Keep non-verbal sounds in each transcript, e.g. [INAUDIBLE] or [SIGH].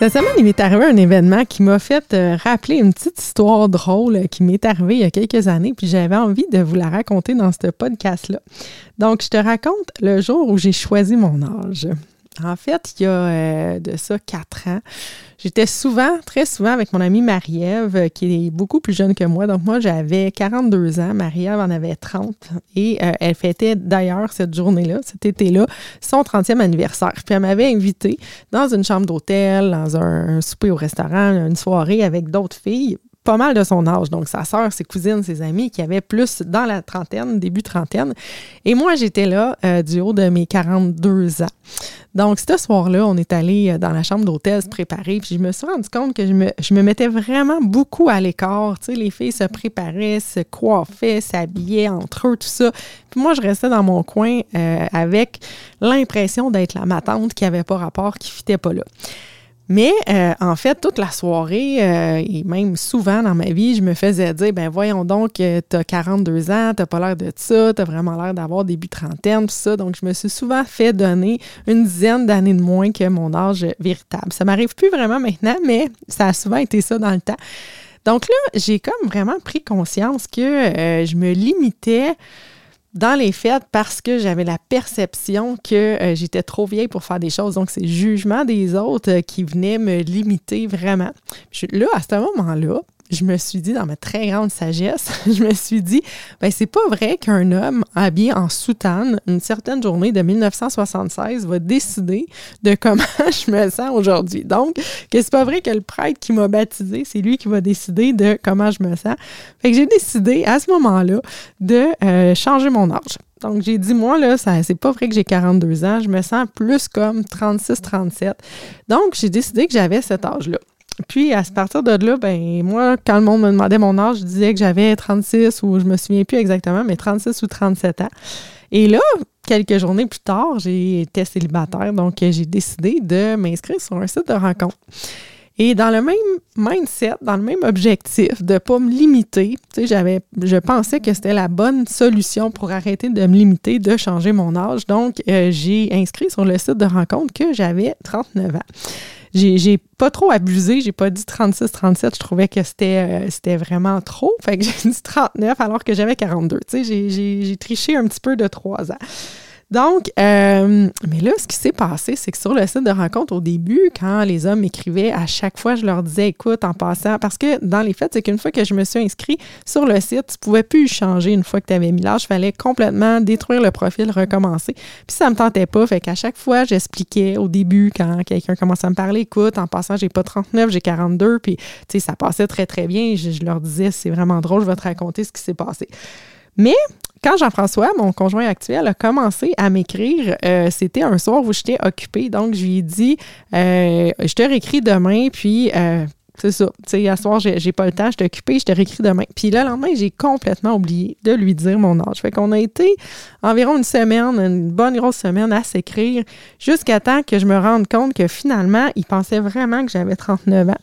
Cette semaine, il m'est arrivé un événement qui m'a fait euh, rappeler une petite histoire drôle qui m'est arrivée il y a quelques années, puis j'avais envie de vous la raconter dans ce podcast-là. Donc, je te raconte le jour où j'ai choisi mon âge. En fait, il y a euh, de ça quatre ans, j'étais souvent, très souvent avec mon amie Marie-Ève, euh, qui est beaucoup plus jeune que moi. Donc, moi, j'avais 42 ans, Marie-Ève en avait 30. Et euh, elle fêtait d'ailleurs cette journée-là, cet été-là, son 30e anniversaire. Puis, elle m'avait invité dans une chambre d'hôtel, dans un souper au restaurant, une soirée avec d'autres filles pas mal de son âge, donc sa sœur, ses cousines, ses amis, qui avaient plus dans la trentaine, début trentaine. Et moi, j'étais là euh, du haut de mes 42 ans. Donc, ce soir-là, on est allé euh, dans la chambre d'hôtel se préparer, puis je me suis rendu compte que je me, mettais vraiment beaucoup à l'écart. Tu sais, les filles se préparaient, se coiffaient, s'habillaient entre eux, tout ça. Puis moi, je restais dans mon coin euh, avec l'impression d'être la matante qui n'avait pas rapport, qui fitait pas là. Mais euh, en fait, toute la soirée, euh, et même souvent dans ma vie, je me faisais dire, ben voyons donc, euh, tu as 42 ans, tu pas l'air de ça, tu as vraiment l'air d'avoir début trentaine, tout ça. Donc, je me suis souvent fait donner une dizaine d'années de moins que mon âge véritable. Ça m'arrive plus vraiment maintenant, mais ça a souvent été ça dans le temps. Donc là, j'ai comme vraiment pris conscience que je me limitais dans les fêtes parce que j'avais la perception que euh, j'étais trop vieille pour faire des choses. Donc, c'est le jugement des autres euh, qui venait me limiter vraiment. là, à ce moment-là, je me suis dit, dans ma très grande sagesse, [LAUGHS] je me suis dit, ben c'est pas vrai qu'un homme habillé en soutane une certaine journée de 1976 va décider de comment [LAUGHS] je me sens aujourd'hui. Donc, que c'est pas vrai que le prêtre qui m'a baptisé, c'est lui qui va décider de comment je me sens. Fait que j'ai décidé à ce moment-là de euh, changer mon âge. Donc, j'ai dit, moi, là, ça, c'est pas vrai que j'ai 42 ans. Je me sens plus comme 36, 37. Donc, j'ai décidé que j'avais cet âge-là. Puis, à partir de là, ben moi, quand le monde me demandait mon âge, je disais que j'avais 36 ou je me souviens plus exactement, mais 36 ou 37 ans. Et là, quelques journées plus tard, été célibataire, donc j'ai décidé de m'inscrire sur un site de rencontre. Et dans le même mindset, dans le même objectif de ne pas me limiter, je pensais que c'était la bonne solution pour arrêter de me limiter, de changer mon âge. Donc, euh, j'ai inscrit sur le site de rencontre que j'avais 39 ans j'ai pas trop abusé, j'ai pas dit 36, 37, je trouvais que c'était euh, vraiment trop. Fait que [LAUGHS] j'ai dit 39 alors que j'avais 42. Tu sais, j'ai triché un petit peu de trois ans. Donc, euh, mais là, ce qui s'est passé, c'est que sur le site de rencontre, au début, quand les hommes m'écrivaient, à chaque fois, je leur disais, écoute, en passant, parce que dans les faits, c'est qu'une fois que je me suis inscrit sur le site, tu pouvais plus changer une fois que tu avais mis l'âge. Il fallait complètement détruire le profil, recommencer. Puis ça me tentait pas. Fait qu'à chaque fois, j'expliquais au début, quand quelqu'un commençait à me parler, écoute, en passant, j'ai pas 39, j'ai 42. Puis, tu sais, ça passait très, très bien. Je, je leur disais, c'est vraiment drôle, je vais te raconter ce qui s'est passé. Mais quand Jean-François, mon conjoint actuel, a commencé à m'écrire, euh, c'était un soir où j'étais occupée. Donc, je lui ai dit euh, Je te réécris demain, puis. Euh, c'est ça. Tu sais, à soir, j'ai pas le temps, je suis occupée, je te réécris demain. Puis le lendemain, j'ai complètement oublié de lui dire mon âge. Fait qu'on a été environ une semaine, une bonne grosse semaine à s'écrire, jusqu'à temps que je me rende compte que finalement, il pensait vraiment que j'avais 39 ans.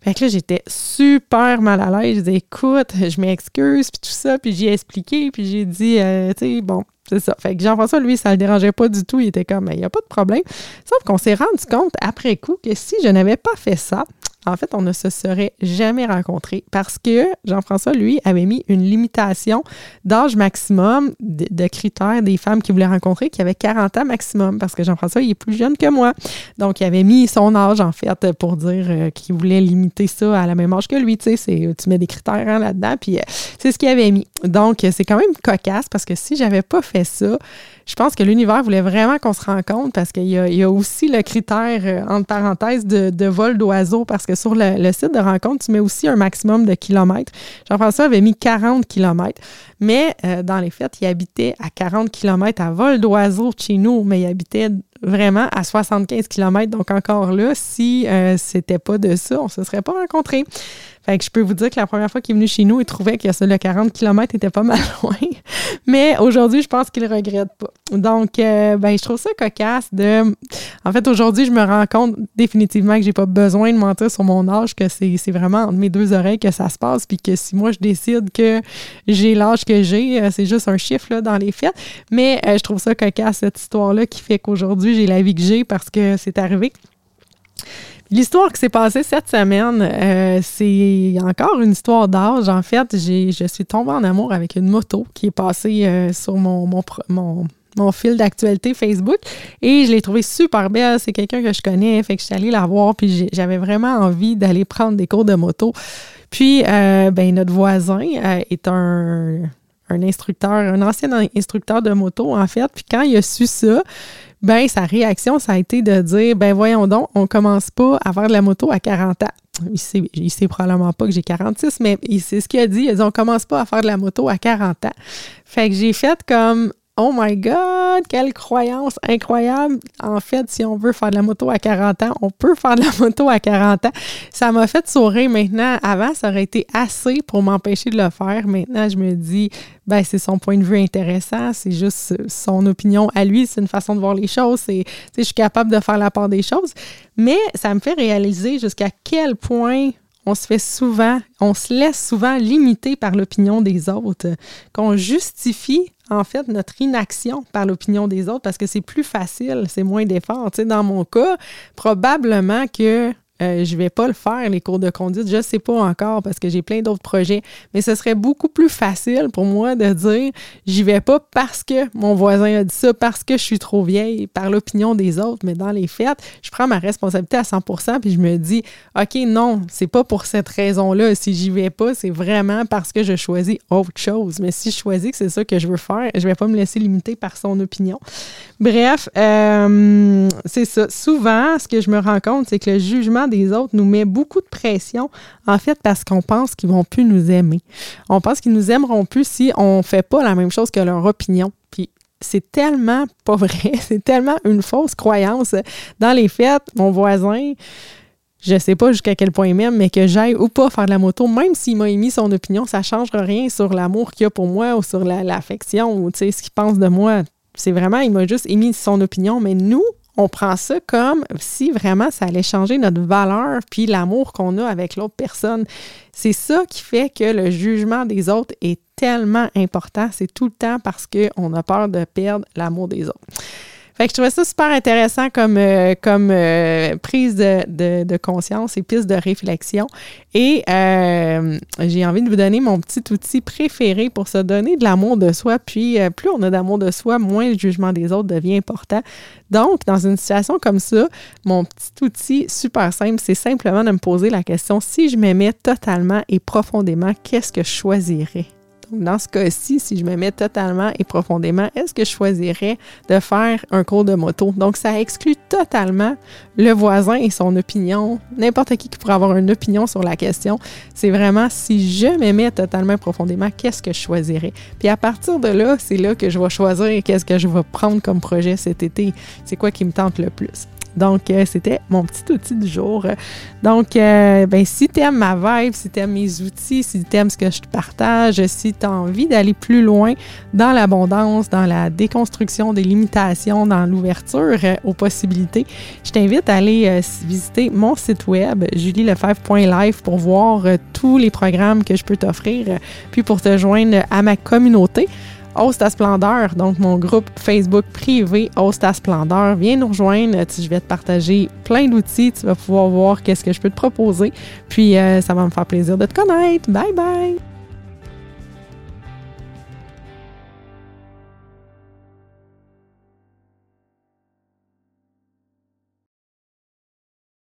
Fait que là, j'étais super mal à l'aise. Je disais, écoute, je m'excuse, puis tout ça. Puis j'ai expliqué, puis j'ai dit, euh, tu sais, bon, c'est ça. Fait que Jean-François, lui, ça le dérangeait pas du tout. Il était comme, il n'y a pas de problème. Sauf qu'on s'est rendu compte après coup que si je n'avais pas fait ça, en fait, on ne se serait jamais rencontrés parce que Jean-François, lui, avait mis une limitation d'âge maximum de, critères des femmes qu'il voulait rencontrer qui avaient 40 ans maximum parce que Jean-François, il est plus jeune que moi. Donc, il avait mis son âge, en fait, pour dire euh, qu'il voulait limiter ça à la même âge que lui. Tu sais, tu mets des critères hein, là-dedans, puis euh, c'est ce qu'il avait mis. Donc, c'est quand même cocasse parce que si j'avais pas fait ça, je pense que l'univers voulait vraiment qu'on se rencontre parce qu'il y, a aussi le critère, euh, entre parenthèses, de, vol d'oiseau parce que sur le, site de rencontre, tu mets aussi un maximum de kilomètres. Jean-François avait mis 40 kilomètres, mais euh, dans les faits, il habitait à 40 kilomètres à vol d'oiseau chez nous, mais il habitait vraiment à 75 km. Donc encore là, si euh, c'était pas de ça, on se serait pas rencontrés. Fait que je peux vous dire que la première fois qu'il est venu chez nous, il trouvait que le 40 km était pas [LAUGHS] mal loin. Mais aujourd'hui, je pense qu'il ne regrette pas. Donc, euh, ben, je trouve ça cocasse de. En fait, aujourd'hui, je me rends compte définitivement que j'ai pas besoin de mentir sur mon âge, que c'est vraiment entre mes deux oreilles que ça se passe, puis que si moi je décide que j'ai l'âge que j'ai, euh, c'est juste un chiffre là, dans les faits. Mais je trouve ça cocasse, cette histoire-là, qui fait qu'aujourd'hui, j'ai la vie que j'ai parce que c'est arrivé. L'histoire qui s'est passée cette semaine, euh, c'est encore une histoire d'âge. En fait, je suis tombée en amour avec une moto qui est passée euh, sur mon, mon, fil d'actualité Facebook et je l'ai trouvée super belle. C'est quelqu'un que je connais, fait que je suis allée la voir puis j'avais vraiment envie d'aller prendre des cours de moto. Puis, euh, ben, notre voisin est un, un instructeur, un ancien instructeur de moto, en fait. Puis quand il a su ça, ben sa réaction, ça a été de dire ben voyons donc, on commence pas à faire de la moto à 40 ans. Il sait, il sait probablement pas que j'ai 46, mais c'est ce qu'il a dit. Il a dit on commence pas à faire de la moto à 40 ans. Fait que j'ai fait comme Oh my God, quelle croyance incroyable. En fait, si on veut faire de la moto à 40 ans, on peut faire de la moto à 40 ans. Ça m'a fait sourire maintenant. Avant, ça aurait été assez pour m'empêcher de le faire. Maintenant, je me dis, ben, c'est son point de vue intéressant. C'est juste son opinion à lui. C'est une façon de voir les choses. C'est, je suis capable de faire la part des choses. Mais ça me fait réaliser jusqu'à quel point on se fait souvent, on se laisse souvent limiter par l'opinion des autres, qu'on justifie en fait notre inaction par l'opinion des autres parce que c'est plus facile, c'est moins d'efforts. Tu sais, dans mon cas, probablement que euh, je vais pas le faire, les cours de conduite. Je sais pas encore parce que j'ai plein d'autres projets. Mais ce serait beaucoup plus facile pour moi de dire j'y vais pas parce que mon voisin a dit ça, parce que je suis trop vieille, par l'opinion des autres. Mais dans les fêtes, je prends ma responsabilité à 100 puis je me dis OK, non, c'est pas pour cette raison-là. Si j'y vais pas, c'est vraiment parce que je choisis autre chose. Mais si je choisis que c'est ça que je veux faire, je vais pas me laisser limiter par son opinion. Bref, euh, c'est ça. Souvent, ce que je me rends compte, c'est que le jugement des autres nous met beaucoup de pression, en fait, parce qu'on pense qu'ils vont plus nous aimer. On pense qu'ils nous aimeront plus si on fait pas la même chose que leur opinion. Puis c'est tellement pas vrai, [LAUGHS] c'est tellement une fausse croyance. Dans les fêtes, mon voisin, je sais pas jusqu'à quel point même, mais que j'aille ou pas faire de la moto, même s'il m'a émis son opinion, ça change rien sur l'amour qu'il a pour moi ou sur l'affection ou ce qu'il pense de moi. C'est vraiment, il m'a juste émis son opinion, mais nous, on prend ça comme si vraiment ça allait changer notre valeur puis l'amour qu'on a avec l'autre personne. C'est ça qui fait que le jugement des autres est tellement important. C'est tout le temps parce qu'on a peur de perdre l'amour des autres. Fait que je trouvais ça super intéressant comme, euh, comme euh, prise de, de, conscience et piste de réflexion. Et euh, j'ai envie de vous donner mon petit outil préféré pour se donner de l'amour de soi. Puis plus on a d'amour de soi, moins le jugement des autres devient important. Donc, dans une situation comme ça, mon petit outil super simple, c'est simplement de me poser la question, si je m'aimais totalement et profondément, qu'est-ce que je choisirais? Dans ce cas-ci, si je me totalement et profondément, est-ce que je choisirais de faire un cours de moto? Donc, ça exclut totalement le voisin et son opinion, n'importe qui qui pourrait avoir une opinion sur la question. C'est vraiment si je mets totalement profondément, qu'est-ce que je choisirais? Puis à partir de là, c'est là que je vais choisir qu'est-ce que je vais prendre comme projet cet été. C'est quoi qui me tente le plus? Donc, euh, c'était mon petit outil du jour. Donc, euh, ben, si tu aimes ma vibe, si tu aimes mes outils, si tu aimes ce que je te partage, si tu as envie d'aller plus loin dans l'abondance, dans la déconstruction des limitations, dans l'ouverture euh, aux possibilités, je t'invite à aller visiter mon site web, julielefebvre.live, pour voir tous les programmes que je peux t'offrir, puis pour te joindre à ma communauté. Hausse ta splendeur, donc mon groupe Facebook privé Hausse ta splendeur. Viens nous rejoindre. Je vais te partager plein d'outils. Tu vas pouvoir voir qu'est-ce que je peux te proposer. Puis, euh, ça va me faire plaisir de te connaître. Bye bye!